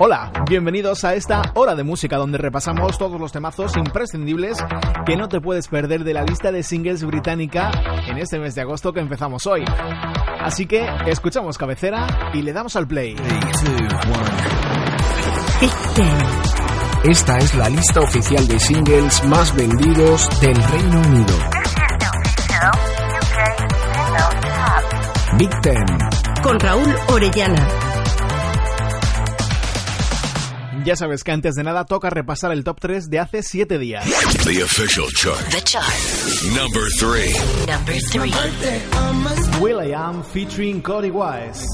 Hola, bienvenidos a esta hora de música donde repasamos todos los temazos imprescindibles que no te puedes perder de la lista de singles británica en este mes de agosto que empezamos hoy. Así que escuchamos cabecera y le damos al play. Esta es la lista oficial de singles más vendidos del Reino Unido. Big Ten. Con Raúl Orellana. Ya sabes que antes de nada toca repasar el top 3 de hace 7 días. The official chart. The chart. Number 3. Number 3. Will I Am featuring Cody Wise.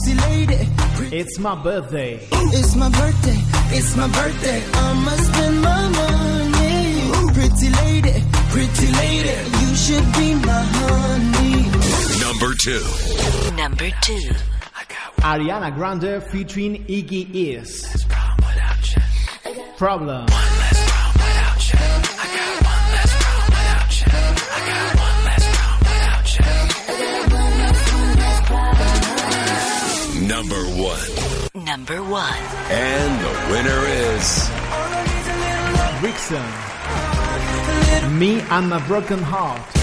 It's my birthday. It's my birthday, it's my birthday. I'ma spend my money. Pretty lady, pretty lady, you should be my honey. Number 2. Number 2. Ariana Grande featuring Iggy Is. Problem. Number 1. Number 1. And the winner is Vixen. Me and my broken heart.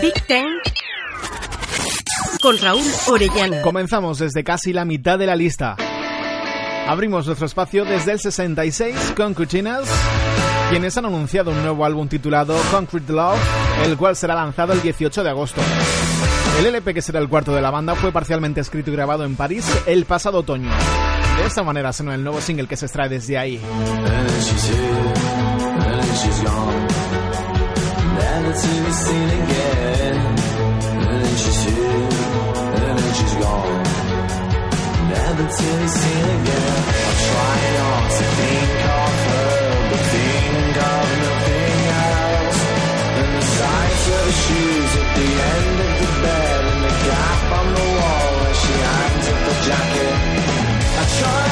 Big Ten con Raúl Orellana. Comenzamos desde casi la mitad de la lista. Abrimos nuestro espacio desde el 66 con Cuchinas, quienes han anunciado un nuevo álbum titulado Concrete Love, el cual será lanzado el 18 de agosto. El LP, que será el cuarto de la banda, fue parcialmente escrito y grabado en París el pasado otoño. De esta manera sonó el nuevo single que se extrae desde ahí. I try not to think of her, but think of nothing else. And the of her shoes at the end of the bed, and the gap on the wall where she hangs up jacket. I try.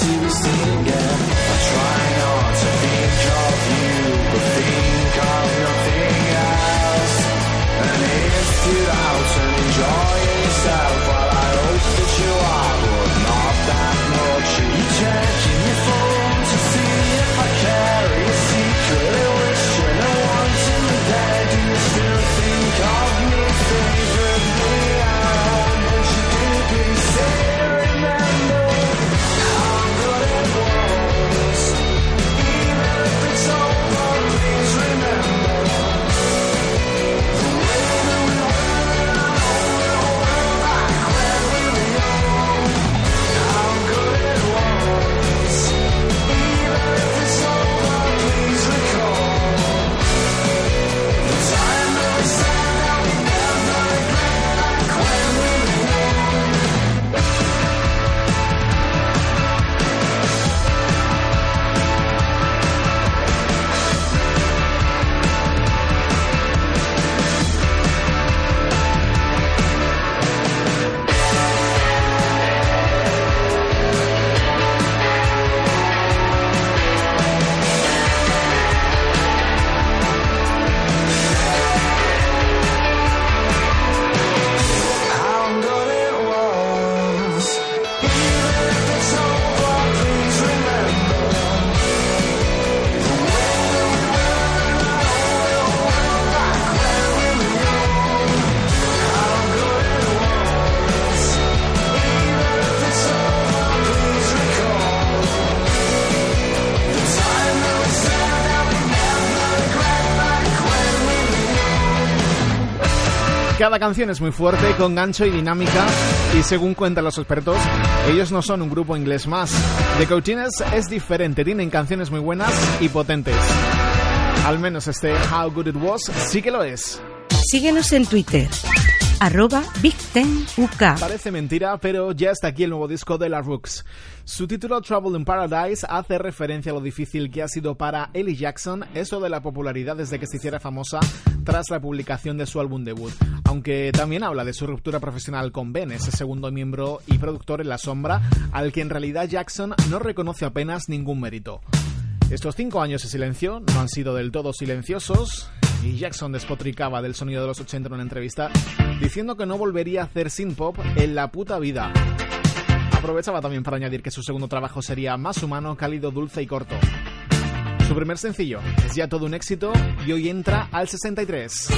to be seen again. Cada canción es muy fuerte, con gancho y dinámica, y según cuentan los expertos, ellos no son un grupo inglés más. The Coachines es diferente, tienen canciones muy buenas y potentes. Al menos este How Good It Was sí que lo es. Síguenos en Twitter, arroba Big Ten. Parece mentira, pero ya está aquí el nuevo disco de la Rooks. Su título Trouble in Paradise hace referencia a lo difícil que ha sido para Ellie Jackson eso de la popularidad desde que se hiciera famosa tras la publicación de su álbum debut, aunque también habla de su ruptura profesional con Ben, ese segundo miembro y productor en la sombra, al que en realidad Jackson no reconoce apenas ningún mérito. Estos cinco años de silencio no han sido del todo silenciosos y Jackson despotricaba del sonido de los 80 en una entrevista diciendo que no volvería a hacer synth pop en la puta vida. Aprovechaba también para añadir que su segundo trabajo sería más humano, cálido, dulce y corto. Su primer sencillo es ya todo un éxito y hoy entra al 63.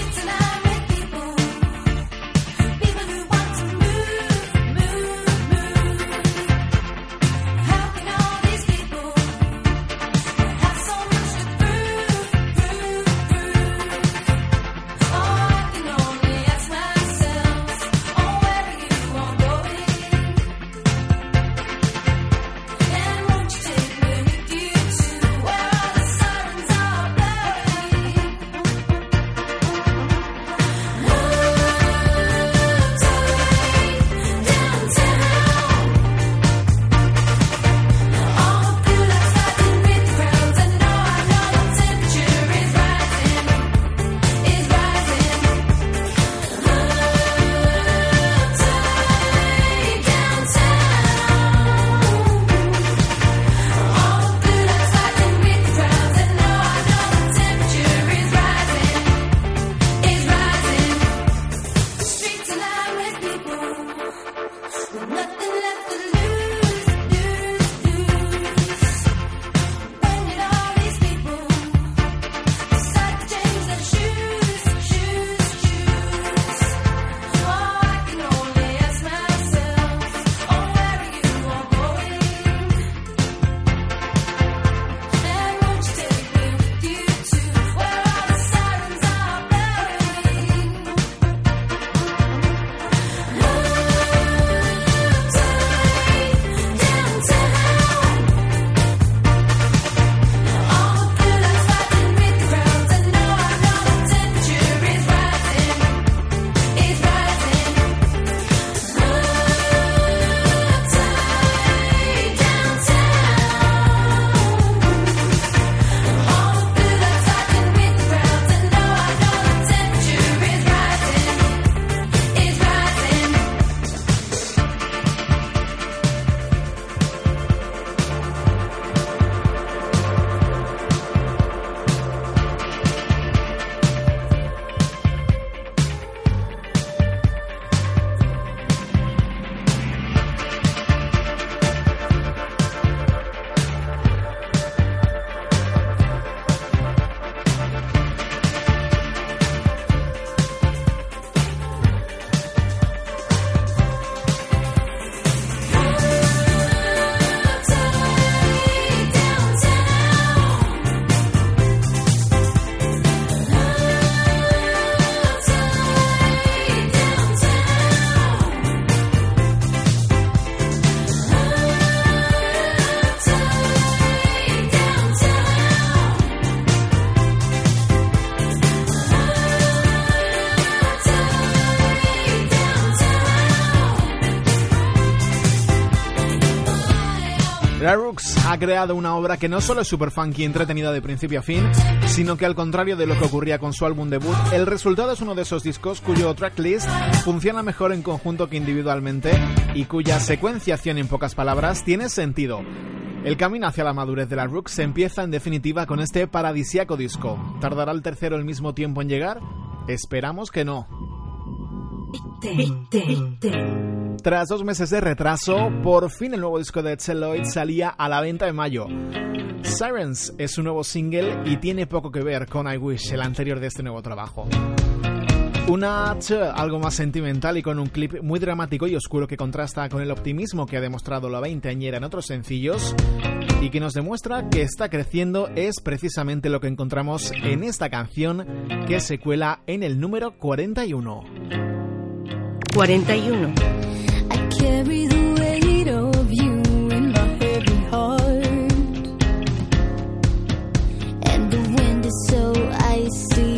Creado una obra que no solo es super funky y entretenida de principio a fin, sino que al contrario de lo que ocurría con su álbum debut, el resultado es uno de esos discos cuyo tracklist funciona mejor en conjunto que individualmente y cuya secuenciación en pocas palabras tiene sentido. El camino hacia la madurez de la Rooks se empieza en definitiva con este paradisiaco disco. ¿Tardará el tercero el mismo tiempo en llegar? Esperamos que no. Tras dos meses de retraso, por fin el nuevo disco de Celloid salía a la venta en mayo. Sirens es su nuevo single y tiene poco que ver con I Wish, el anterior de este nuevo trabajo. Una algo más sentimental y con un clip muy dramático y oscuro que contrasta con el optimismo que ha demostrado la veinteañera en otros sencillos y que nos demuestra que está creciendo es precisamente lo que encontramos en esta canción que se cuela en el número 41. 41. carry the weight of you in my heavy heart. And the wind is so icy.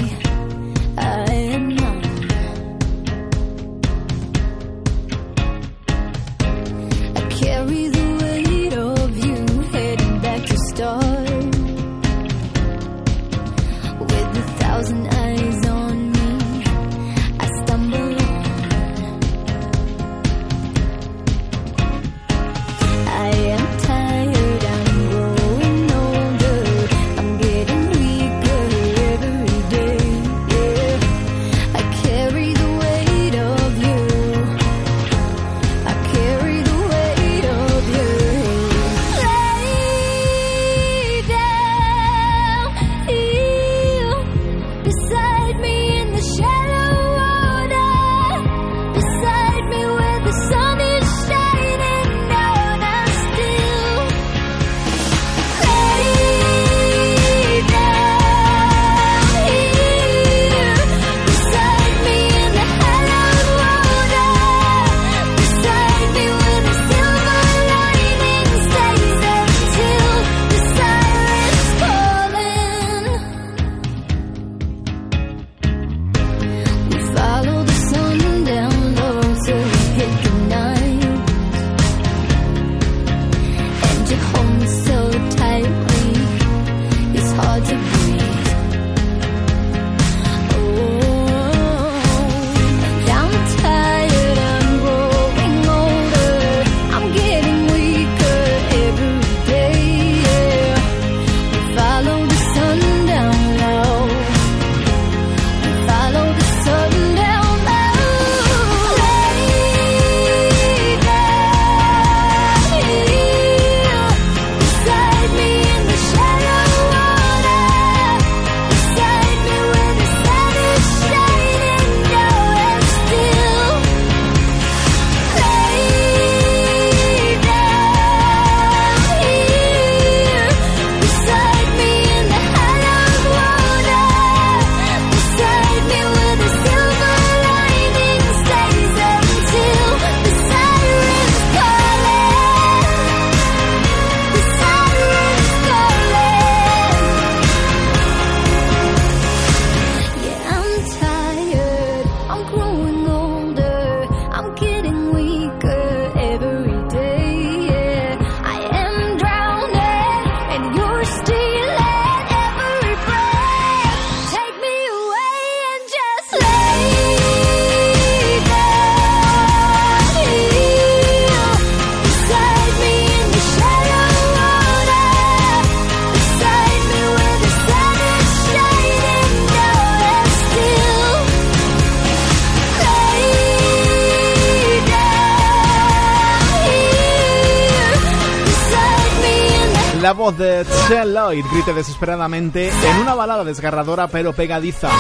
voz de Shell Lloyd grite desesperadamente en una balada desgarradora pero pegadiza.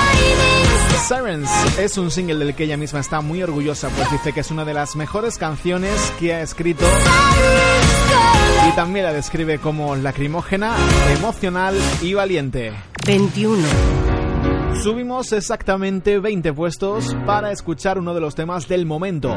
Sirens es un single del que ella misma está muy orgullosa, pues dice que es una de las mejores canciones que ha escrito y también la describe como lacrimógena, emocional y valiente. 21. Subimos exactamente 20 puestos para escuchar uno de los temas del momento.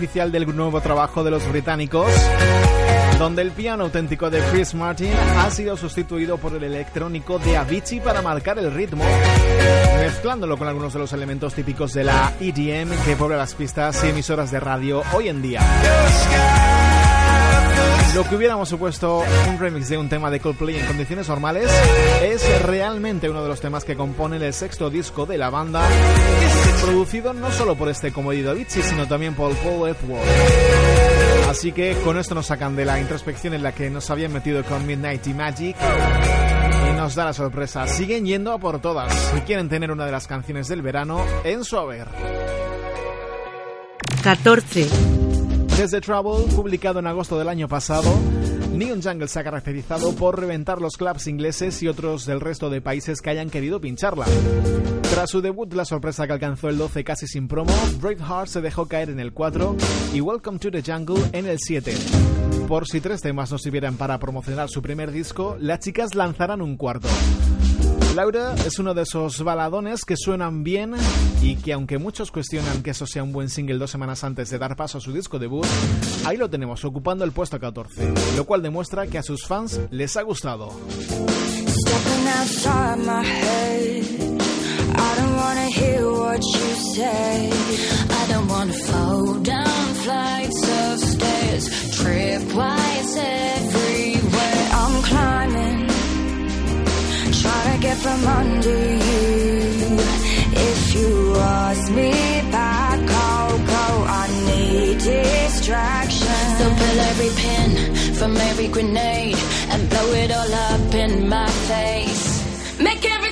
oficial del nuevo trabajo de los británicos, donde el piano auténtico de Chris Martin ha sido sustituido por el electrónico de Avicii para marcar el ritmo, mezclándolo con algunos de los elementos típicos de la EDM que puebla las pistas y emisoras de radio hoy en día. Lo que hubiéramos supuesto un remix de un tema de Coldplay en condiciones normales es realmente uno de los temas que componen el sexto disco de la banda, producido no solo por este comedido Avicii, sino también por Paul Epworth. Así que con esto nos sacan de la introspección en la que nos habían metido con Midnight y Magic y nos da la sorpresa. Siguen yendo a por todas y quieren tener una de las canciones del verano en su haber. 14. Desde Trouble, publicado en agosto del año pasado, Neon Jungle se ha caracterizado por reventar los clubs ingleses y otros del resto de países que hayan querido pincharla. Tras su debut, la sorpresa que alcanzó el 12 casi sin promo, Braveheart se dejó caer en el 4 y Welcome to the Jungle en el 7. Por si tres temas no sirvieran para promocionar su primer disco, las chicas lanzarán un cuarto. Laura es uno de esos baladones que suenan bien y que aunque muchos cuestionan que eso sea un buen single dos semanas antes de dar paso a su disco debut, ahí lo tenemos ocupando el puesto 14, lo cual demuestra que a sus fans les ha gustado. To get from under you. If you ask me back, go. I need distraction. So pull every pin from every grenade and blow it all up in my face. Make everything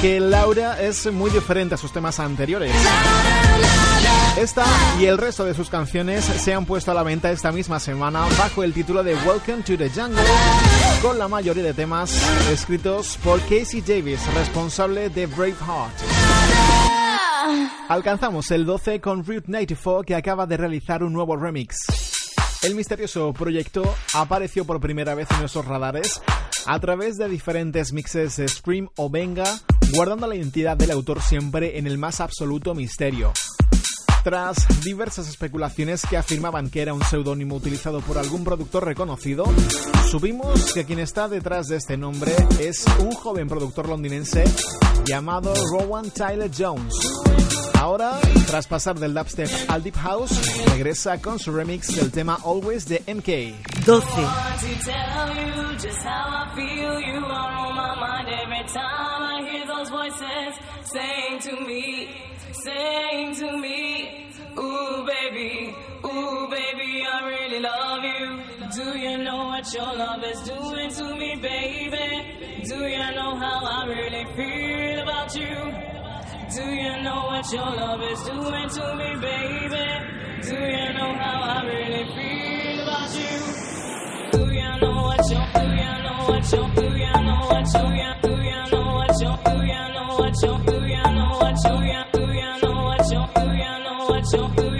que Laura es muy diferente a sus temas anteriores. Esta y el resto de sus canciones se han puesto a la venta esta misma semana bajo el título de Welcome to the Jungle, con la mayoría de temas escritos por Casey Davis, responsable de Braveheart. Alcanzamos el 12 con Route 94 que acaba de realizar un nuevo remix. El misterioso proyecto apareció por primera vez en nuestros radares a través de diferentes mixes de Scream o Venga, guardando la identidad del autor siempre en el más absoluto misterio. Tras diversas especulaciones que afirmaban que era un seudónimo utilizado por algún productor reconocido, supimos que quien está detrás de este nombre es un joven productor londinense llamado Rowan Tyler Jones. Ahora, tras pasar del dubstep al deep house, regresa con su remix del tema Always de MK. 12. to tell you just how I feel. You are on my mind every time I hear those voices saying to me, saying to me, Ooh, baby, ooh, baby, I really love you. Do you know what your love is doing to me, baby? Do you know how I really feel about you? Do you know what your love is doing to me, baby? Do you know how I really feel about you? Do you know what you do you know what you do you know what you you do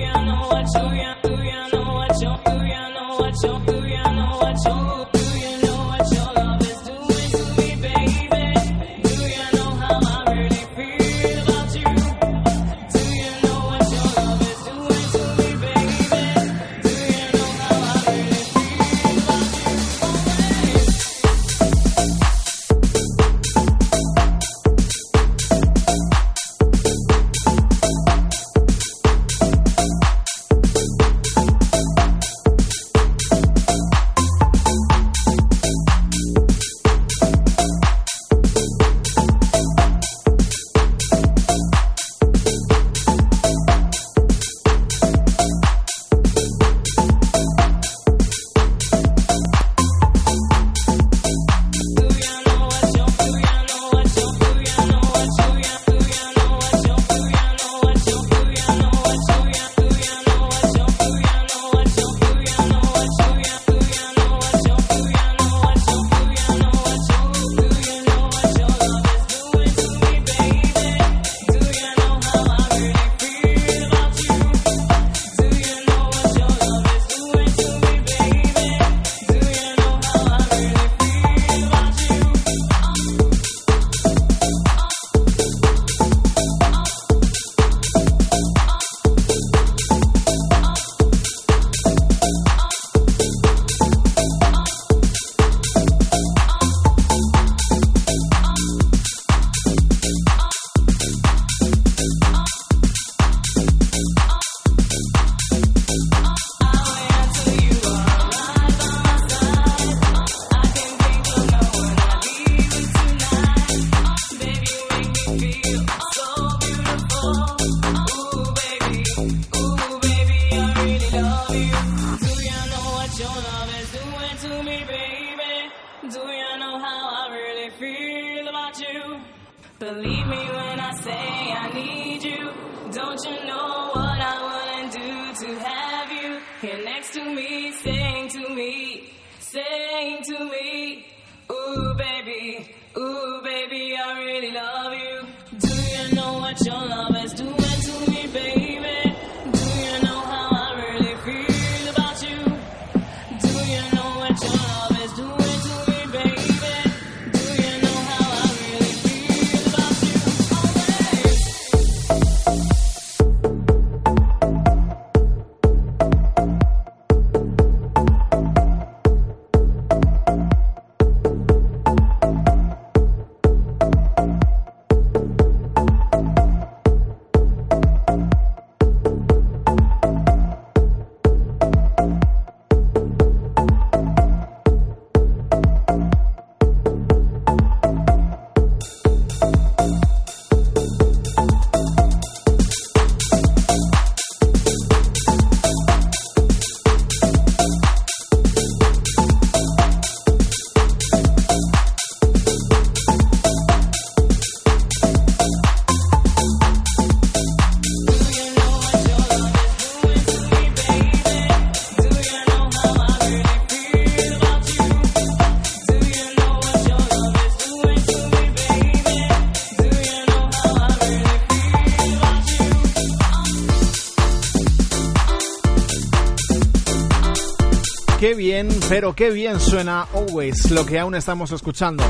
bien, pero qué bien suena Always, lo que aún estamos escuchando.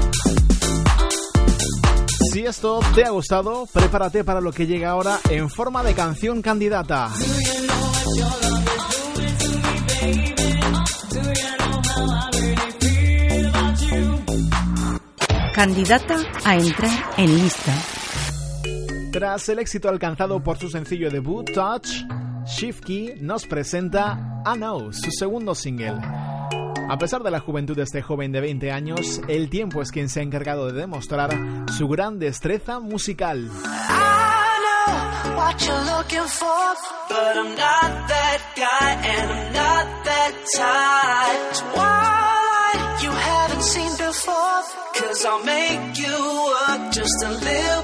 Si esto te ha gustado, prepárate para lo que llega ahora en forma de canción candidata. Candidata a entrar en lista. Tras el éxito alcanzado por su sencillo debut Touch, Shifky nos presenta Know, su segundo single. A pesar de la juventud de este joven de 20 años, el tiempo es quien se ha encargado de demostrar su gran destreza musical. Cause I'll make you work just a little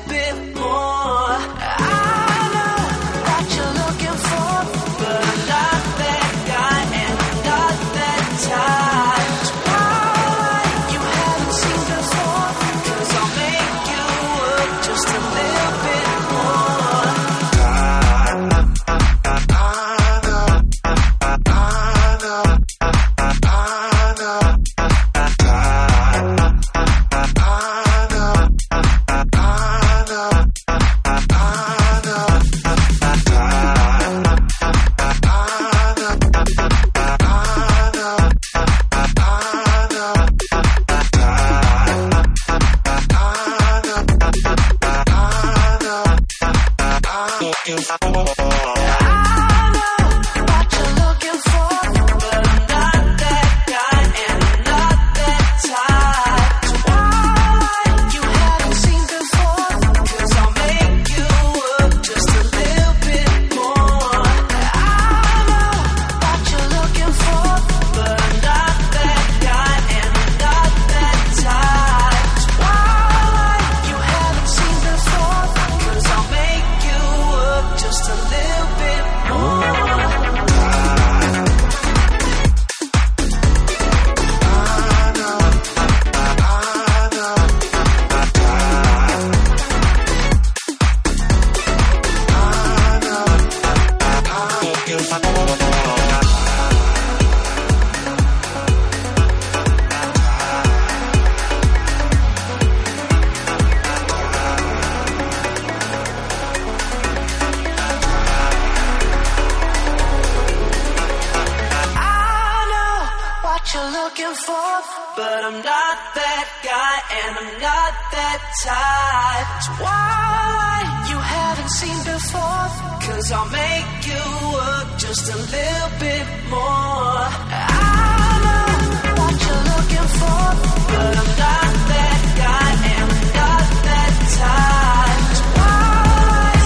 looking for, but I'm not that guy and I'm not that type. It's why you haven't seen before, cause I'll make you work just a little bit more. I know what you're looking for, but I'm not that guy and I'm not that type.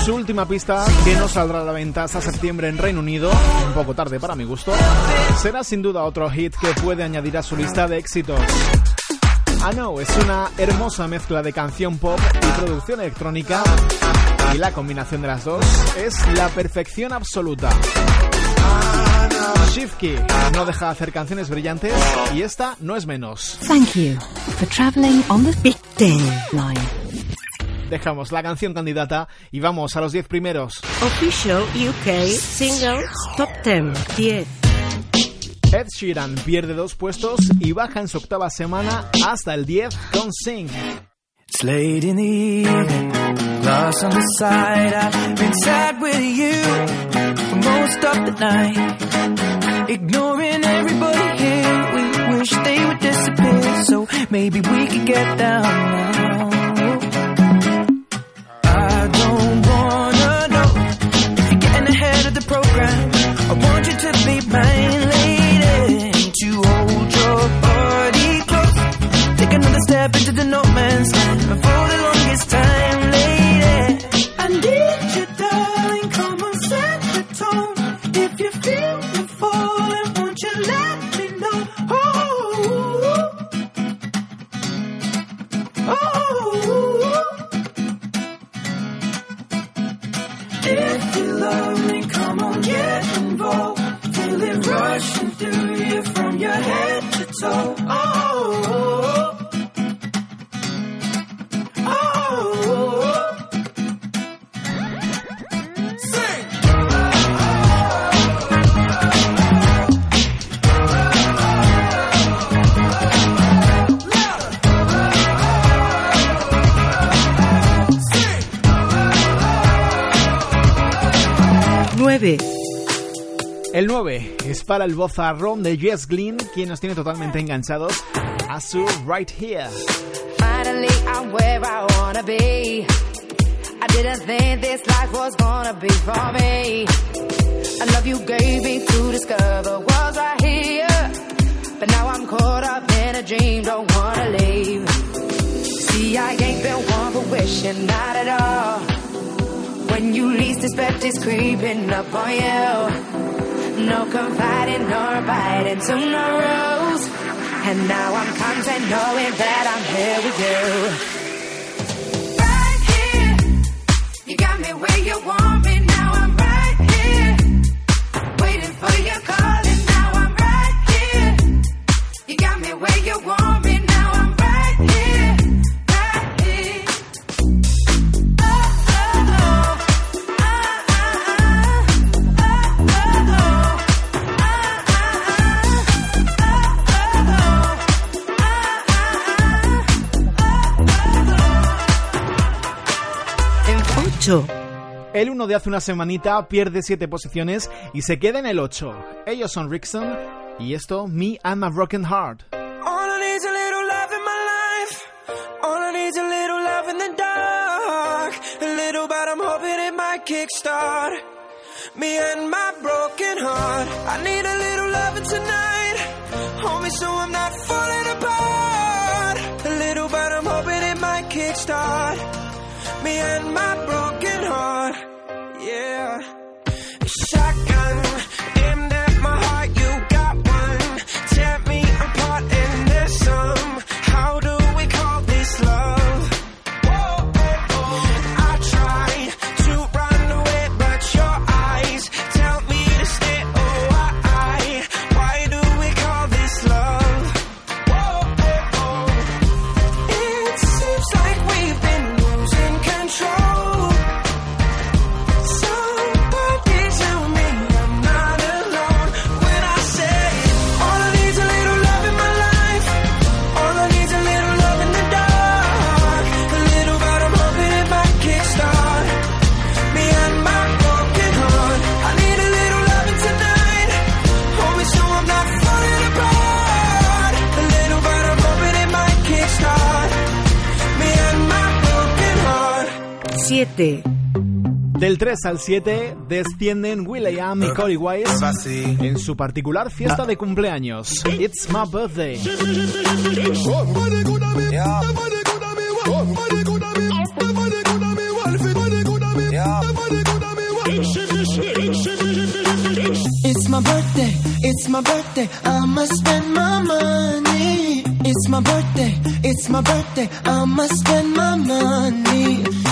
Su última pista, que no saldrá a la venta hasta septiembre en Reino Unido, un poco tarde para mi gusto, será sin duda otro hit que puede añadir a su lista de éxitos. I Know es una hermosa mezcla de canción pop y producción electrónica, y la combinación de las dos es la perfección absoluta. Shifky no deja de hacer canciones brillantes y esta no es menos. Thank you for traveling on the Big Ten line. Dejamos la canción candidata y vamos a los 10 primeros. Official UK Singles Top 10. 10. Ed Sheeran pierde dos puestos y baja en su octava semana hasta el 10 con Sing. It's late in the evening, lost on the side. I've been sad with you for most of the night. Ignoring everybody here, we wish they would disappear. So maybe we could get down now. Lady. To hold your body close. Take another step into the no man's land. And for the longest time, lady. I need 9 es para el vozarrón de Jess Glynn, quien nos tiene totalmente enganchados a su Right Here. Finally, I'm where I wanna be. I didn't think this life was gonna be for me. I love you gave me to discover was right here. But now I'm caught up in a dream, don't wanna leave. See, I ain't been one for wishing, not at all. When you least expect it's creeping up on you. No confiding nor biting to no rules. And now I'm content knowing that I'm here with you. Right here, you got me where you want 8. El 1 de hace una semanita pierde 7 posiciones y se queda en el 8. Ellos son Rickson y esto, Me and My Broken Heart. All I need's a little love in my life. All I need's a little love in the dark. A little, but I'm hoping it might kickstart me and my broken heart. I need a little loving tonight. Hold me so I'm not falling apart. And my broken heart. Yeah. 7. Del 3 al 7 descienden Will.i.am y Corey Wise en su particular fiesta de cumpleaños. It's my birthday. It's my birthday, it's my birthday, I must spend my money. It's my birthday, it's my birthday, I must spend my money.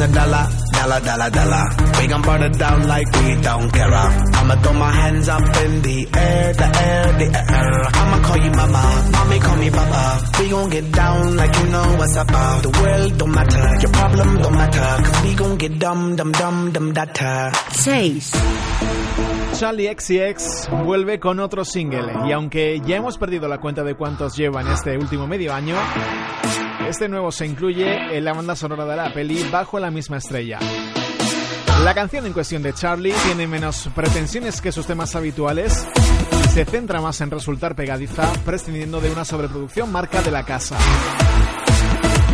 A dollar, dollar, dollar, dollar. We gon' burn it down like we don't care. I'ma throw my hands up in the air, the air, the air. I'ma call you mama, mommy call me papa. We gon' get down like you know what's up. uh. The world don't matter, your problem don't matter. Cause we gon' get dumb, dumb, dumb, dumb, data. 6. Charlie XCX vuelve con otro single y aunque ya hemos perdido la cuenta de cuántos llevan este último medio año, este nuevo se incluye en la banda sonora de la peli Bajo la misma estrella. La canción en cuestión de Charlie tiene menos pretensiones que sus temas habituales se centra más en resultar pegadiza, prescindiendo de una sobreproducción marca de la casa.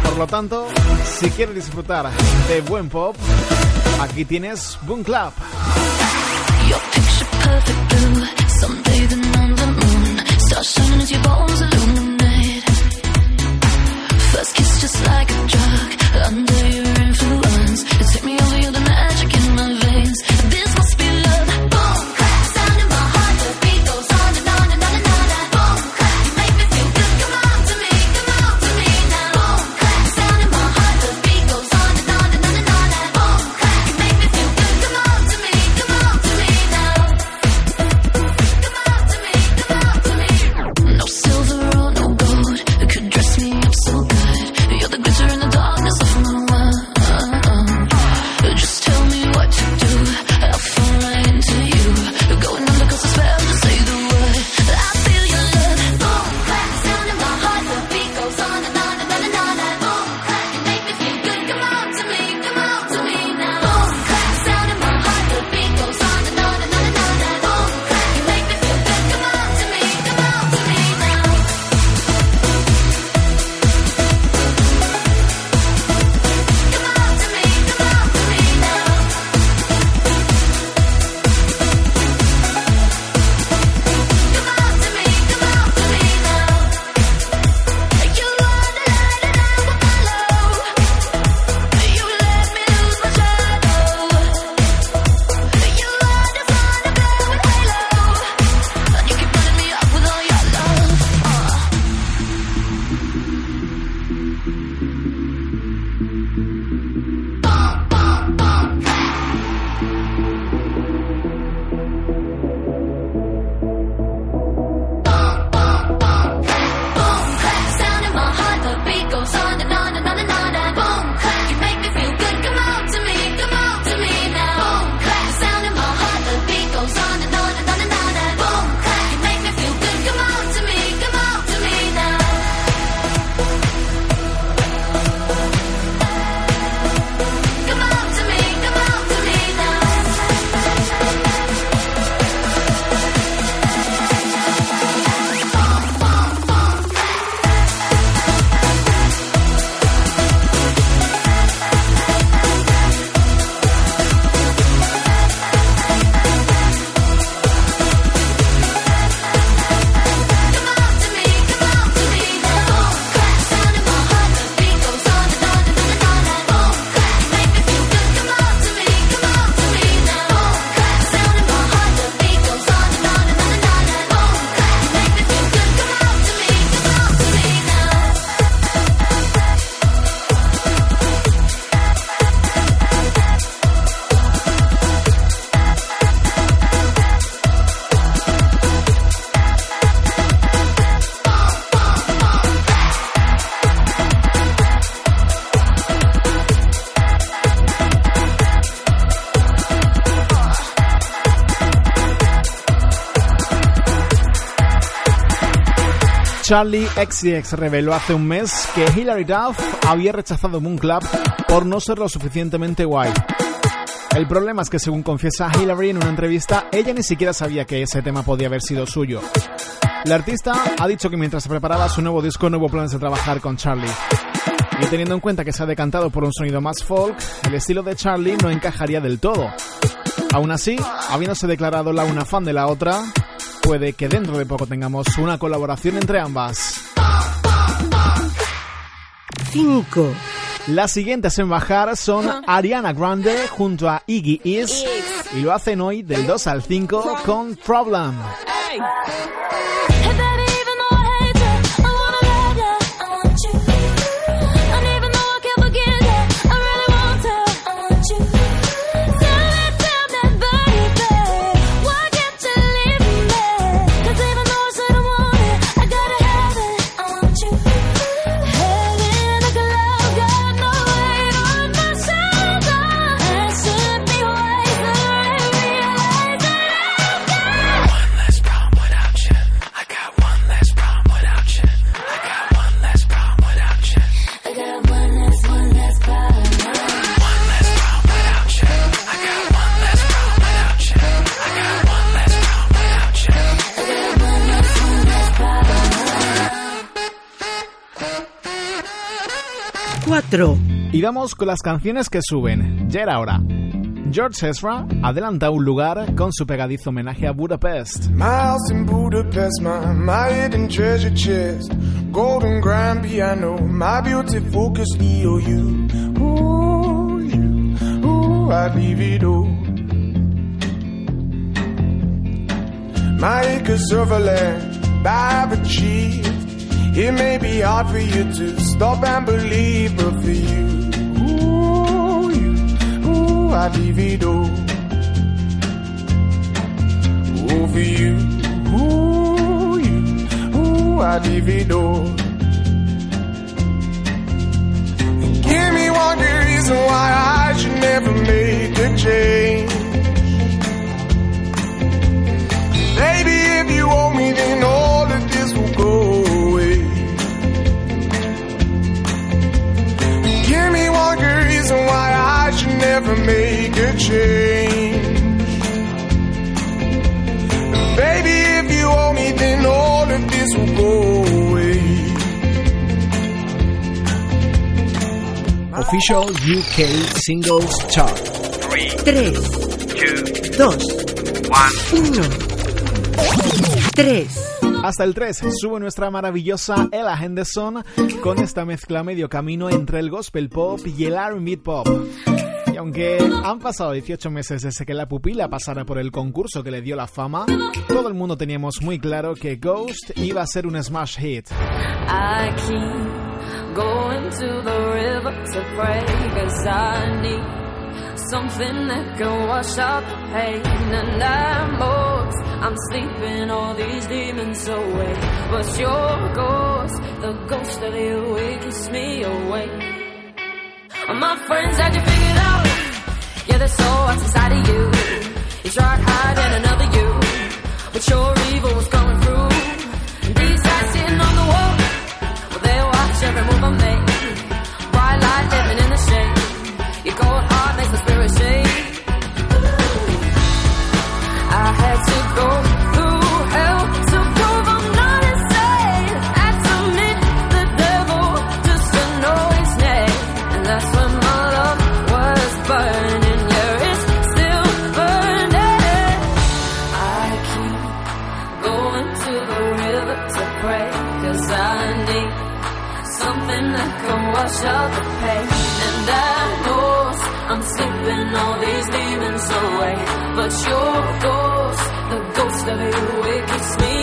Por lo tanto, si quieres disfrutar de buen pop, aquí tienes Boom Club. Kiss just like a drug, under your influence. You take me over, you're Charlie XCX reveló hace un mes que Hilary Duff había rechazado Moon Club por no ser lo suficientemente guay. El problema es que según confiesa Hilary en una entrevista, ella ni siquiera sabía que ese tema podía haber sido suyo. La artista ha dicho que mientras preparaba su nuevo disco no hubo planes de trabajar con Charlie. Y teniendo en cuenta que se ha decantado por un sonido más folk, el estilo de Charlie no encajaría del todo. Aún así, habiéndose declarado la una fan de la otra, puede que dentro de poco tengamos una colaboración entre ambas. 5. Las siguientes en bajar son Ariana Grande junto a Iggy Is y lo hacen hoy del 2 al 5 con Problem. Hey, 4. Y vamos con las canciones que suben. Ya era hora. George Ezra adelanta un lugar con su pegadizo homenaje a Budapest. House in Budapest, my, my hidden treasure chest, golden grand piano, my beauty focus EOU. Ooh, you, ooh, I'd leave it all. My acres of land I've achieved. It may be hard for you to stop and believe, but for you, leave it for you, ooh, you, ooh, I'd leave. Give me one good reason why I should never make a change. Baby, if you owe me, then all make a change. Baby, if you owe me, then all of this will go away. Official UK Singles Chart. 3. 2. 1. 3. Hasta el 3 sube nuestra maravillosa Ella Henderson con esta mezcla medio camino entre el gospel pop y el R&B pop. Y aunque han pasado 18 meses desde que la pupila pasara por el concurso que le dio la fama, todo el mundo teníamos muy claro que Ghost iba a ser un smash hit. I I need I'm sleeping all these demons away. But your ghost, the ghost of you, it keeps me awake. My friends had you figured out Yeah, there's so what's inside of you You tried hiding another you But your evil was coming through And these guys sitting on the wall well, they watch every move I make. Bright light living in the shade. Your cold heart makes my spirit shake. I had to go But your ghost, the ghost of you, it keeps me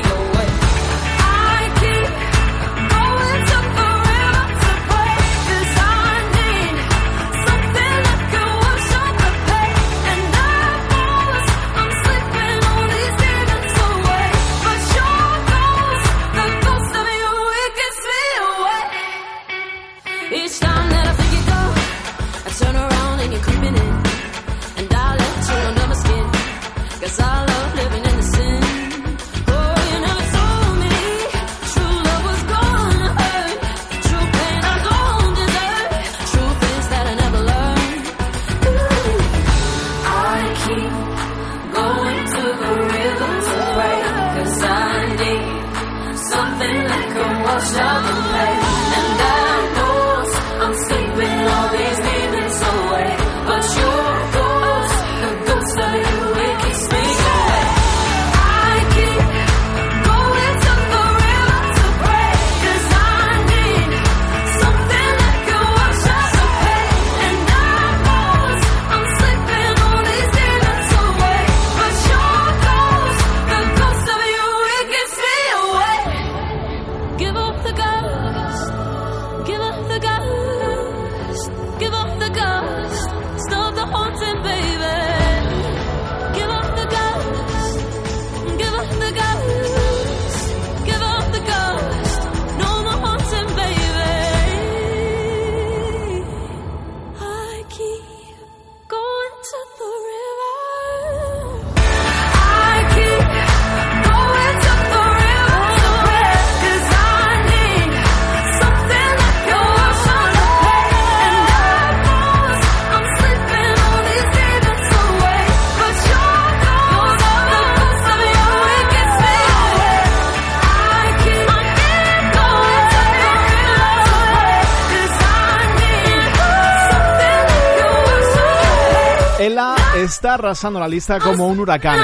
está arrasando la lista como un huracán.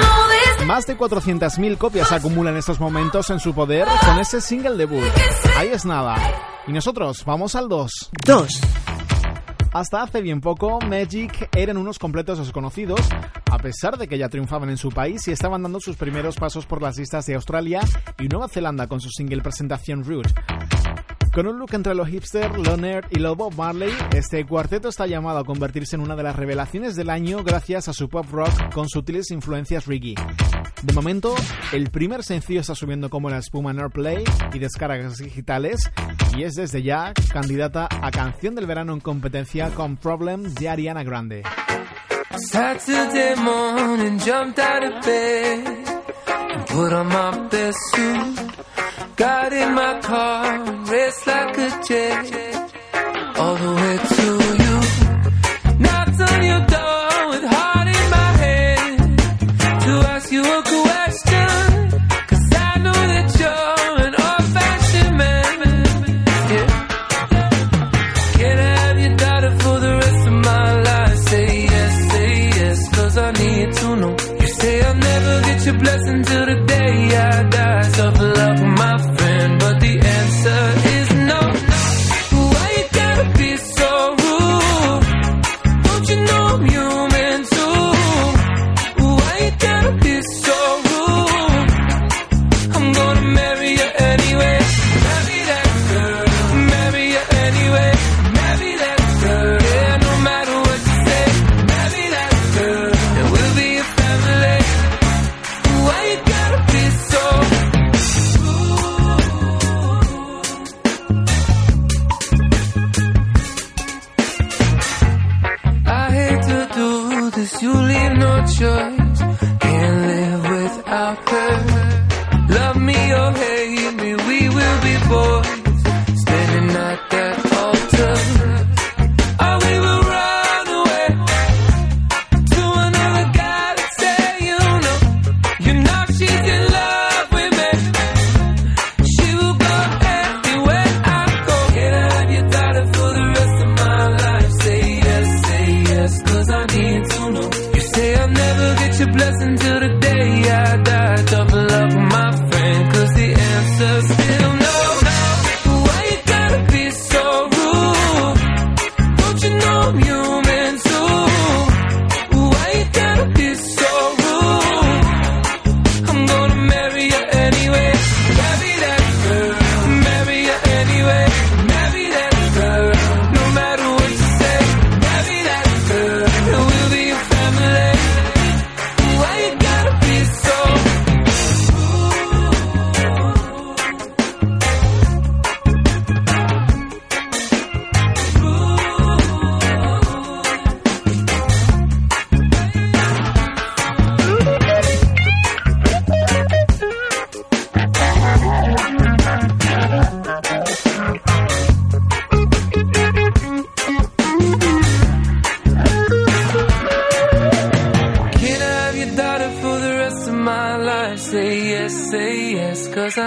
Más de 400.000 copias acumula en estos momentos en su poder con ese single debut. Ahí es nada. Y nosotros vamos al 2. 2. Hasta hace bien poco, Magic eran unos completos desconocidos, a pesar de que ya triunfaban en su país y estaban dando sus primeros pasos por las listas de Australia y Nueva Zelanda con su single presentación Root. Con un look entre lo hipster, lo nerd y lo Bob Marley, este cuarteto está llamado a convertirse en una de las revelaciones del año gracias a su pop rock con sutiles influencias reggae. De momento, el primer sencillo está subiendo como la espuma en Airplay y descargas digitales y es desde ya candidata a canción del verano en competencia con Problem de Ariana Grande. Saturday morning, jumped out of bed put on my best suit. Got in my car, raced like a jet all the way to you. Knocked on your door with heart in my hand to ask you a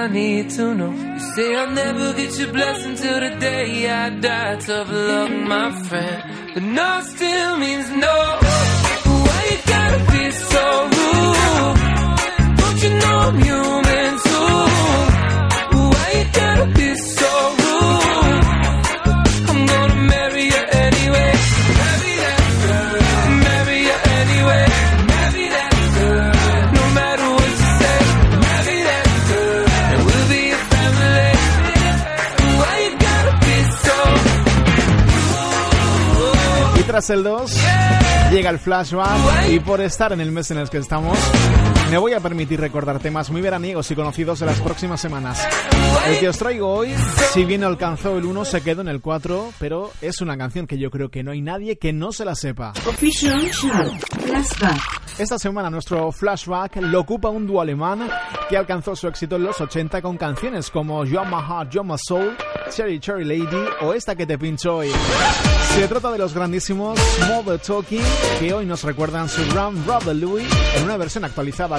I need to know. You say I'll never get your blessing till the day I die. Tough luck, my friend. But no still means no. Tras el 2, llega el flashback y por estar en el mes en el que estamos, me voy a permitir recordar temas muy veraniegos y conocidos de las próximas semanas. El que os traigo hoy, si bien alcanzó el 1, se quedó en el 4, pero es una canción que yo creo que no hay nadie que no se la sepa. Esta semana nuestro flashback lo ocupa un dúo alemán que alcanzó su éxito en los 80 con canciones como You're My Heart, You're My Soul, Cherry Cherry Lady o esta que te pincho hoy. Se trata de los grandísimos Mother Talking que hoy nos recuerdan su Ram Robert Louis en una versión actualizada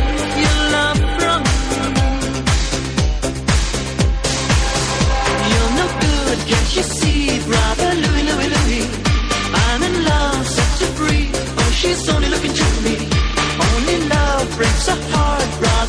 she's breaks a heart, right?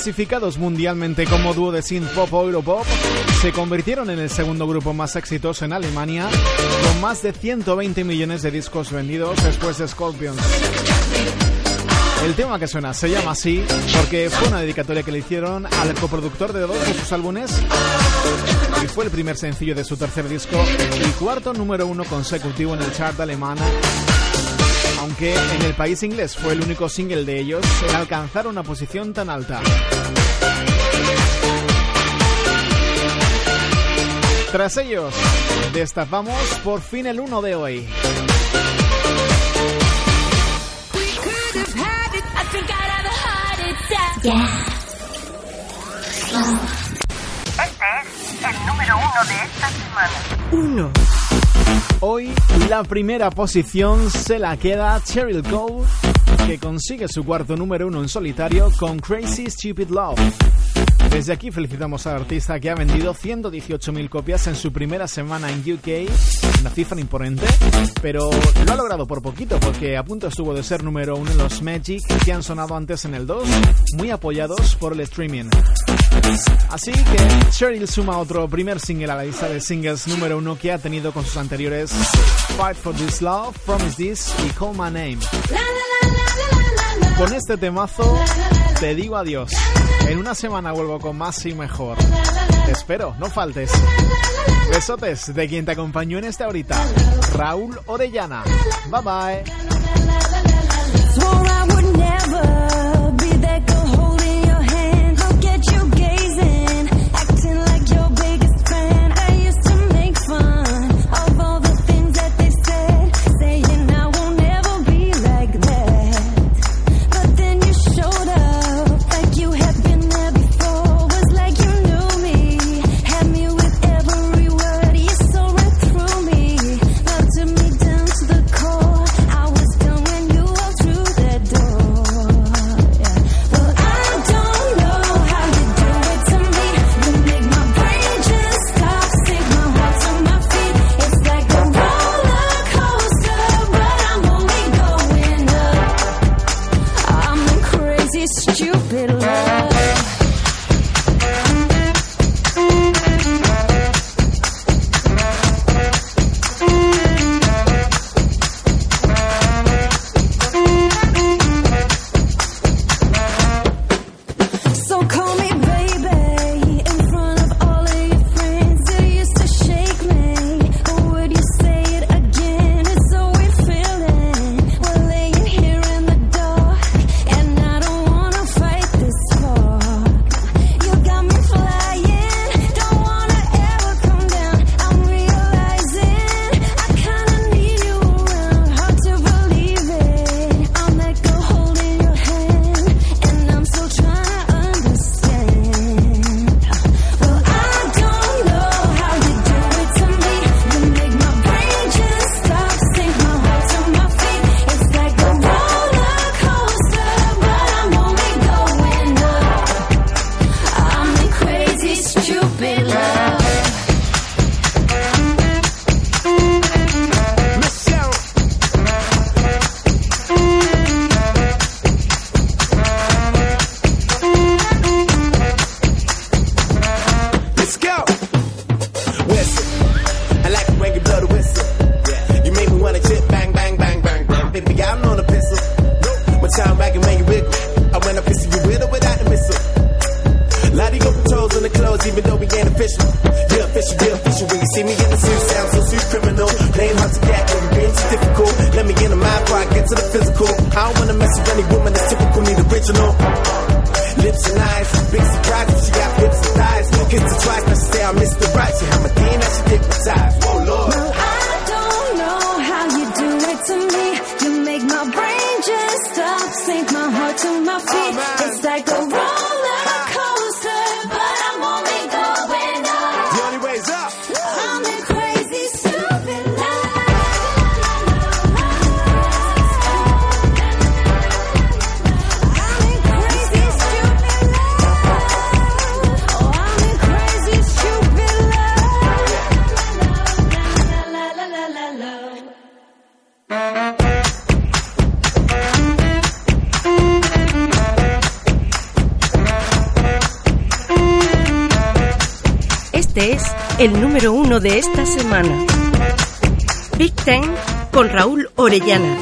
Clasificados mundialmente como dúo de synth pop o europop, se convirtieron en el segundo grupo más exitoso en Alemania, con más de 120 millones de discos vendidos después de Scorpions. El tema que suena se llama así porque fue una dedicatoria que le hicieron al coproductor de dos de sus álbumes y fue el primer sencillo de su tercer disco y cuarto número uno consecutivo en el chart alemán aunque en el país inglés fue el único single de ellos en alcanzar una posición tan alta. Tras ellos, destapamos por fin el 1 de hoy. Este es el número uno de esta semana. 1. Hoy la primera posición se la queda Cheryl Cole, que consigue su cuarto número uno en solitario con Crazy Stupid Love. Desde aquí felicitamos al artista que ha vendido 118.000 copias en su primera semana en UK, una cifra imponente, pero lo ha logrado por poquito porque a punto estuvo de ser número uno en los Magic que han sonado antes en el 2, muy apoyados por el streaming. Así que Cheryl suma otro primer single a la lista de singles número uno que ha tenido con sus anteriores Fight for This Love, Promise This y Call My Name. Con este temazo te digo adiós. En una semana vuelvo con más y mejor. Te espero, no faltes. Besotes de quien te acompañó en esta horita, Raúl Orellana. Bye bye. De esta semana. Big Ten con Raúl Orellana.